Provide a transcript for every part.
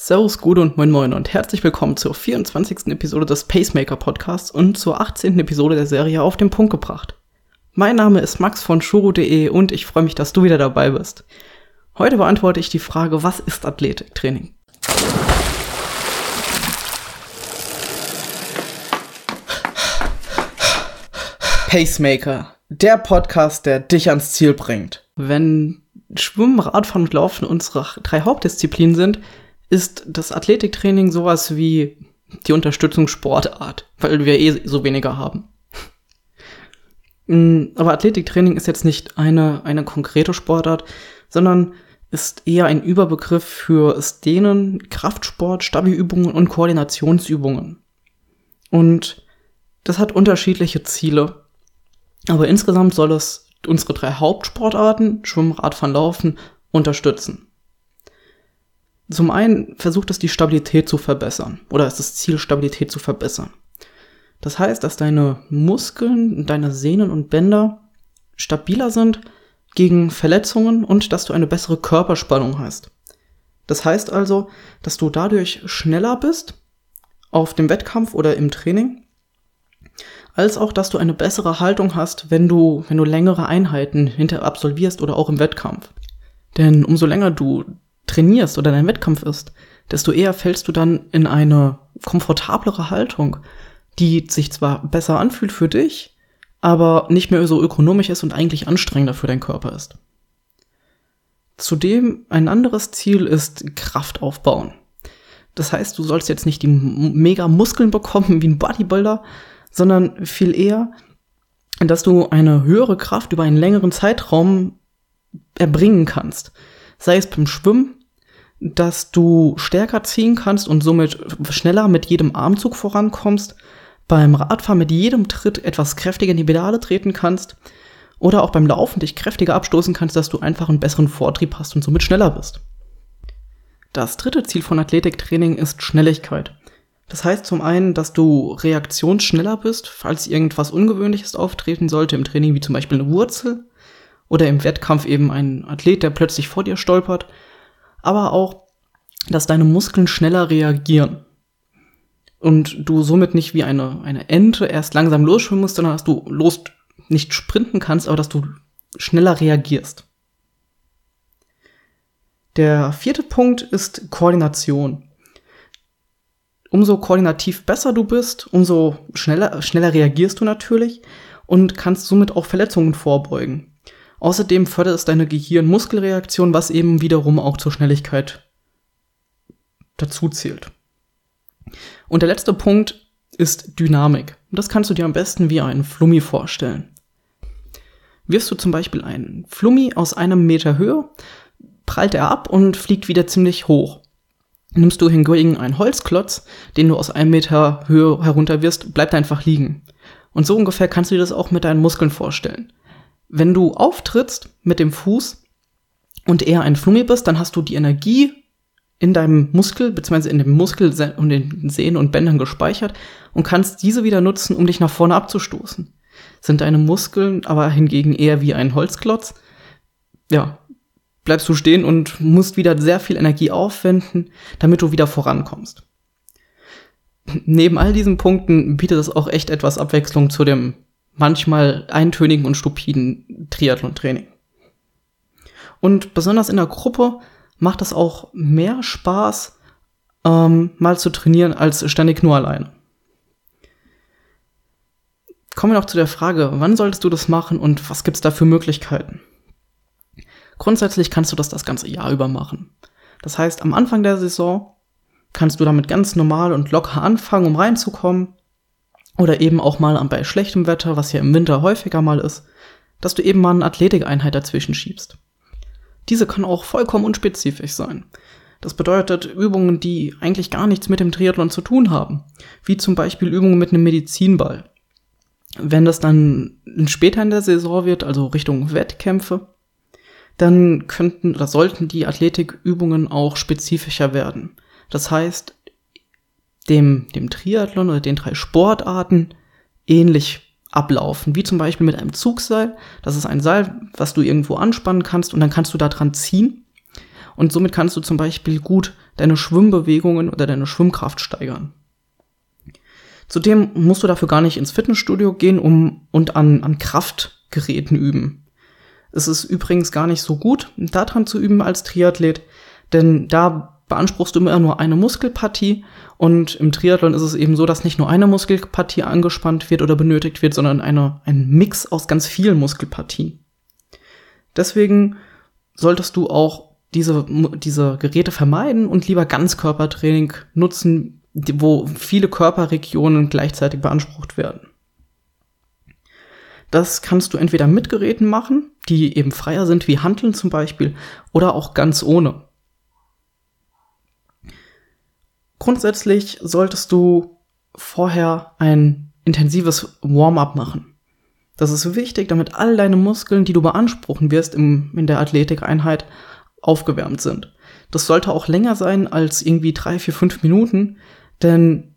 Servus, Gude und Moin Moin und herzlich willkommen zur 24. Episode des Pacemaker Podcasts und zur 18. Episode der Serie auf den Punkt gebracht. Mein Name ist Max von Shuru.de und ich freue mich, dass du wieder dabei bist. Heute beantworte ich die Frage, was ist Athletiktraining? Pacemaker, der Podcast, der dich ans Ziel bringt. Wenn Schwimmen, Radfahren und Laufen unsere drei Hauptdisziplinen sind, ist das Athletiktraining sowas wie die Unterstützungssportart, weil wir eh so weniger haben. Mm, aber Athletiktraining ist jetzt nicht eine, eine konkrete Sportart, sondern ist eher ein Überbegriff für Dehnen, Kraftsport, Stabilübungen und Koordinationsübungen. Und das hat unterschiedliche Ziele. Aber insgesamt soll es unsere drei Hauptsportarten, Schwimmen, Radfahren, Laufen, unterstützen. Zum einen versucht es die Stabilität zu verbessern oder ist das Ziel, Stabilität zu verbessern. Das heißt, dass deine Muskeln, deine Sehnen und Bänder stabiler sind gegen Verletzungen und dass du eine bessere Körperspannung hast. Das heißt also, dass du dadurch schneller bist auf dem Wettkampf oder im Training, als auch, dass du eine bessere Haltung hast, wenn du, wenn du längere Einheiten hinter absolvierst oder auch im Wettkampf. Denn umso länger du trainierst oder dein Wettkampf ist, desto eher fällst du dann in eine komfortablere Haltung, die sich zwar besser anfühlt für dich, aber nicht mehr so ökonomisch ist und eigentlich anstrengender für deinen Körper ist. Zudem ein anderes Ziel ist Kraft aufbauen. Das heißt, du sollst jetzt nicht die mega Muskeln bekommen wie ein Bodybuilder, sondern viel eher, dass du eine höhere Kraft über einen längeren Zeitraum erbringen kannst. Sei es beim Schwimmen, dass du stärker ziehen kannst und somit schneller mit jedem Armzug vorankommst, beim Radfahren mit jedem Tritt etwas kräftiger in die Pedale treten kannst oder auch beim Laufen dich kräftiger abstoßen kannst, dass du einfach einen besseren Vortrieb hast und somit schneller bist. Das dritte Ziel von Athletiktraining ist Schnelligkeit. Das heißt zum einen, dass du reaktionsschneller bist, falls irgendwas Ungewöhnliches auftreten sollte im Training, wie zum Beispiel eine Wurzel oder im Wettkampf eben ein Athlet, der plötzlich vor dir stolpert aber auch, dass deine Muskeln schneller reagieren. Und du somit nicht wie eine, eine Ente erst langsam losschwimmen musst, sondern dass du los nicht sprinten kannst, aber dass du schneller reagierst. Der vierte Punkt ist Koordination. Umso koordinativ besser du bist, umso schneller, schneller reagierst du natürlich und kannst somit auch Verletzungen vorbeugen. Außerdem fördert es deine Gehirn-Muskelreaktion, was eben wiederum auch zur Schnelligkeit dazu zählt. Und der letzte Punkt ist Dynamik. das kannst du dir am besten wie einen Flummi vorstellen. Wirfst du zum Beispiel einen Flummi aus einem Meter Höhe, prallt er ab und fliegt wieder ziemlich hoch. Nimmst du hingegen einen Holzklotz, den du aus einem Meter Höhe herunterwirfst, bleibt er einfach liegen. Und so ungefähr kannst du dir das auch mit deinen Muskeln vorstellen. Wenn du auftrittst mit dem Fuß und eher ein Flummi bist, dann hast du die Energie in deinem Muskel bzw. in dem Muskel und den Sehnen und Bändern gespeichert und kannst diese wieder nutzen, um dich nach vorne abzustoßen. Sind deine Muskeln aber hingegen eher wie ein Holzklotz, ja, bleibst du stehen und musst wieder sehr viel Energie aufwenden, damit du wieder vorankommst. Neben all diesen Punkten bietet es auch echt etwas Abwechslung zu dem manchmal eintönigen und stupiden Triathlon-Training. Und besonders in der Gruppe macht es auch mehr Spaß, ähm, mal zu trainieren, als ständig nur alleine. Kommen wir noch zu der Frage, wann solltest du das machen und was gibt's da für Möglichkeiten? Grundsätzlich kannst du das das ganze Jahr über machen. Das heißt, am Anfang der Saison kannst du damit ganz normal und locker anfangen, um reinzukommen. Oder eben auch mal bei schlechtem Wetter, was ja im Winter häufiger mal ist, dass du eben mal eine Athletikeinheit dazwischen schiebst. Diese kann auch vollkommen unspezifisch sein. Das bedeutet Übungen, die eigentlich gar nichts mit dem Triathlon zu tun haben, wie zum Beispiel Übungen mit einem Medizinball. Wenn das dann später in der Saison wird, also Richtung Wettkämpfe, dann könnten oder sollten die Athletikübungen auch spezifischer werden. Das heißt, dem, dem Triathlon oder den drei Sportarten ähnlich ablaufen, wie zum Beispiel mit einem Zugseil. Das ist ein Seil, was du irgendwo anspannen kannst und dann kannst du da dran ziehen. Und somit kannst du zum Beispiel gut deine Schwimmbewegungen oder deine Schwimmkraft steigern. Zudem musst du dafür gar nicht ins Fitnessstudio gehen um, und an, an Kraftgeräten üben. Es ist übrigens gar nicht so gut, daran zu üben als Triathlet, denn da beanspruchst du immer nur eine Muskelpartie und im Triathlon ist es eben so, dass nicht nur eine Muskelpartie angespannt wird oder benötigt wird, sondern eine, ein Mix aus ganz vielen Muskelpartien. Deswegen solltest du auch diese, diese Geräte vermeiden und lieber Ganzkörpertraining nutzen, wo viele Körperregionen gleichzeitig beansprucht werden. Das kannst du entweder mit Geräten machen, die eben freier sind wie Handeln zum Beispiel, oder auch ganz ohne. Grundsätzlich solltest du vorher ein intensives Warm-up machen. Das ist wichtig, damit all deine Muskeln, die du beanspruchen wirst im, in der Athletikeinheit, aufgewärmt sind. Das sollte auch länger sein als irgendwie drei, vier, fünf Minuten, denn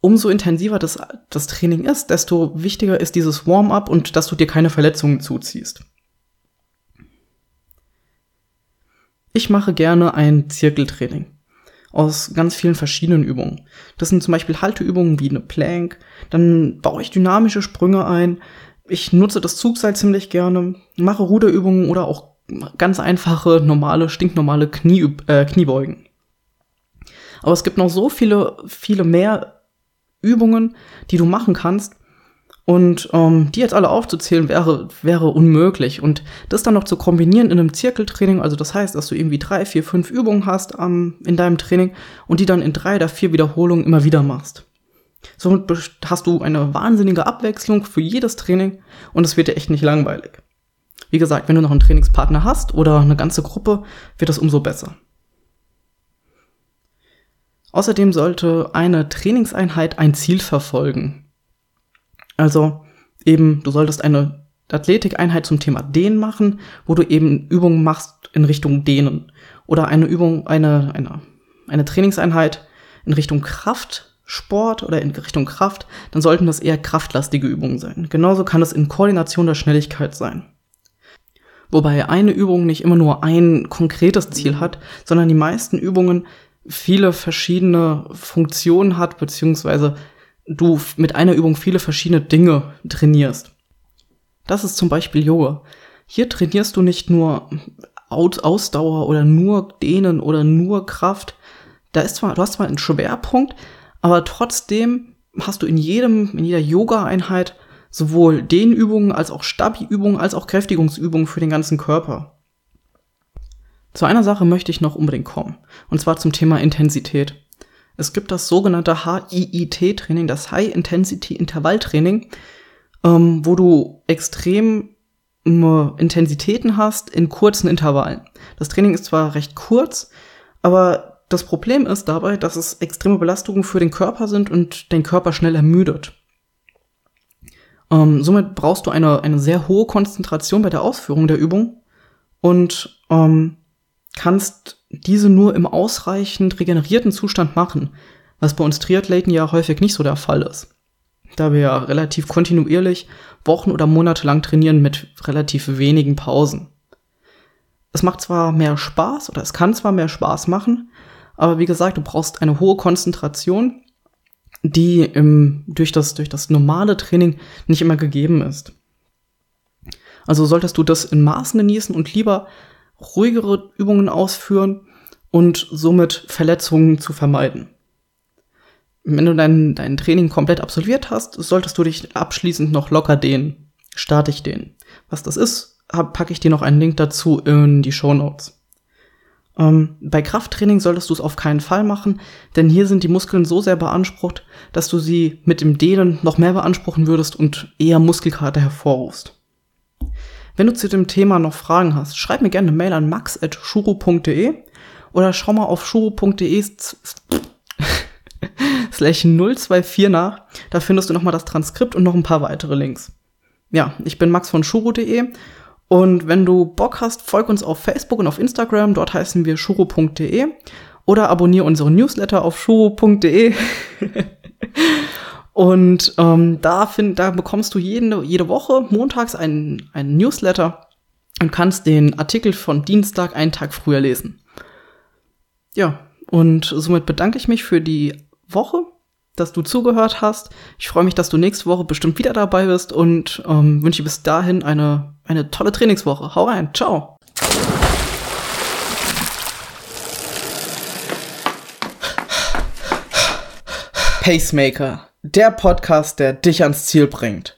umso intensiver das, das Training ist, desto wichtiger ist dieses Warm-up und dass du dir keine Verletzungen zuziehst. Ich mache gerne ein Zirkeltraining aus ganz vielen verschiedenen Übungen. Das sind zum Beispiel Halteübungen wie eine Plank, dann baue ich dynamische Sprünge ein, ich nutze das Zugseil ziemlich gerne, mache Ruderübungen oder auch ganz einfache, normale, stinknormale Knie, äh, Kniebeugen. Aber es gibt noch so viele, viele mehr Übungen, die du machen kannst. Und ähm, die jetzt alle aufzuzählen wäre, wäre unmöglich. Und das dann noch zu kombinieren in einem Zirkeltraining, also das heißt, dass du irgendwie drei, vier, fünf Übungen hast ähm, in deinem Training und die dann in drei oder vier Wiederholungen immer wieder machst. Somit hast du eine wahnsinnige Abwechslung für jedes Training und es wird dir echt nicht langweilig. Wie gesagt, wenn du noch einen Trainingspartner hast oder eine ganze Gruppe, wird das umso besser. Außerdem sollte eine Trainingseinheit ein Ziel verfolgen. Also eben, du solltest eine Athletikeinheit zum Thema Dehnen machen, wo du eben Übungen machst in Richtung Dehnen. Oder eine Übung, eine, eine, eine Trainingseinheit in Richtung Kraftsport oder in Richtung Kraft, dann sollten das eher kraftlastige Übungen sein. Genauso kann es in Koordination der Schnelligkeit sein. Wobei eine Übung nicht immer nur ein konkretes Ziel hat, sondern die meisten Übungen viele verschiedene Funktionen hat, beziehungsweise du mit einer Übung viele verschiedene Dinge trainierst. Das ist zum Beispiel Yoga. Hier trainierst du nicht nur Ausdauer oder nur Dehnen oder nur Kraft. Da ist zwar, du hast zwar einen Schwerpunkt, aber trotzdem hast du in jedem, in jeder Yoga-Einheit sowohl Dehnübungen als auch Stabi-Übungen als auch Kräftigungsübungen für den ganzen Körper. Zu einer Sache möchte ich noch unbedingt kommen, und zwar zum Thema Intensität. Es gibt das sogenannte HIIT-Training, das High Intensity Intervall Training, ähm, wo du extrem äh, Intensitäten hast in kurzen Intervallen. Das Training ist zwar recht kurz, aber das Problem ist dabei, dass es extreme Belastungen für den Körper sind und den Körper schnell ermüdet. Ähm, somit brauchst du eine, eine sehr hohe Konzentration bei der Ausführung der Übung und ähm, kannst diese nur im ausreichend regenerierten Zustand machen, was bei uns Triathleten ja häufig nicht so der Fall ist. Da wir ja relativ kontinuierlich Wochen oder Monate lang trainieren mit relativ wenigen Pausen. Es macht zwar mehr Spaß oder es kann zwar mehr Spaß machen, aber wie gesagt, du brauchst eine hohe Konzentration, die im, durch, das, durch das normale Training nicht immer gegeben ist. Also solltest du das in Maßen genießen und lieber ruhigere Übungen ausführen und somit Verletzungen zu vermeiden. Wenn du dein, dein Training komplett absolviert hast, solltest du dich abschließend noch locker dehnen, statisch dehnen. Was das ist, packe ich dir noch einen Link dazu in die Show Notes. Ähm, bei Krafttraining solltest du es auf keinen Fall machen, denn hier sind die Muskeln so sehr beansprucht, dass du sie mit dem Dehnen noch mehr beanspruchen würdest und eher Muskelkater hervorrufst. Wenn du zu dem Thema noch Fragen hast, schreib mir gerne eine Mail an max.shuro.de oder schau mal auf shuro.de slash 024 nach. Da findest du nochmal das Transkript und noch ein paar weitere Links. Ja, ich bin Max von shuro.de und wenn du Bock hast, folg uns auf Facebook und auf Instagram. Dort heißen wir shuro.de oder abonniere unseren Newsletter auf shuro.de. Und ähm, da, find, da bekommst du jede, jede Woche montags einen, einen Newsletter und kannst den Artikel von Dienstag einen Tag früher lesen. Ja, Und somit bedanke ich mich für die Woche, dass du zugehört hast. Ich freue mich, dass du nächste Woche bestimmt wieder dabei bist und ähm, wünsche bis dahin eine, eine tolle Trainingswoche. Hau rein, ciao. Pacemaker, der Podcast, der dich ans Ziel bringt.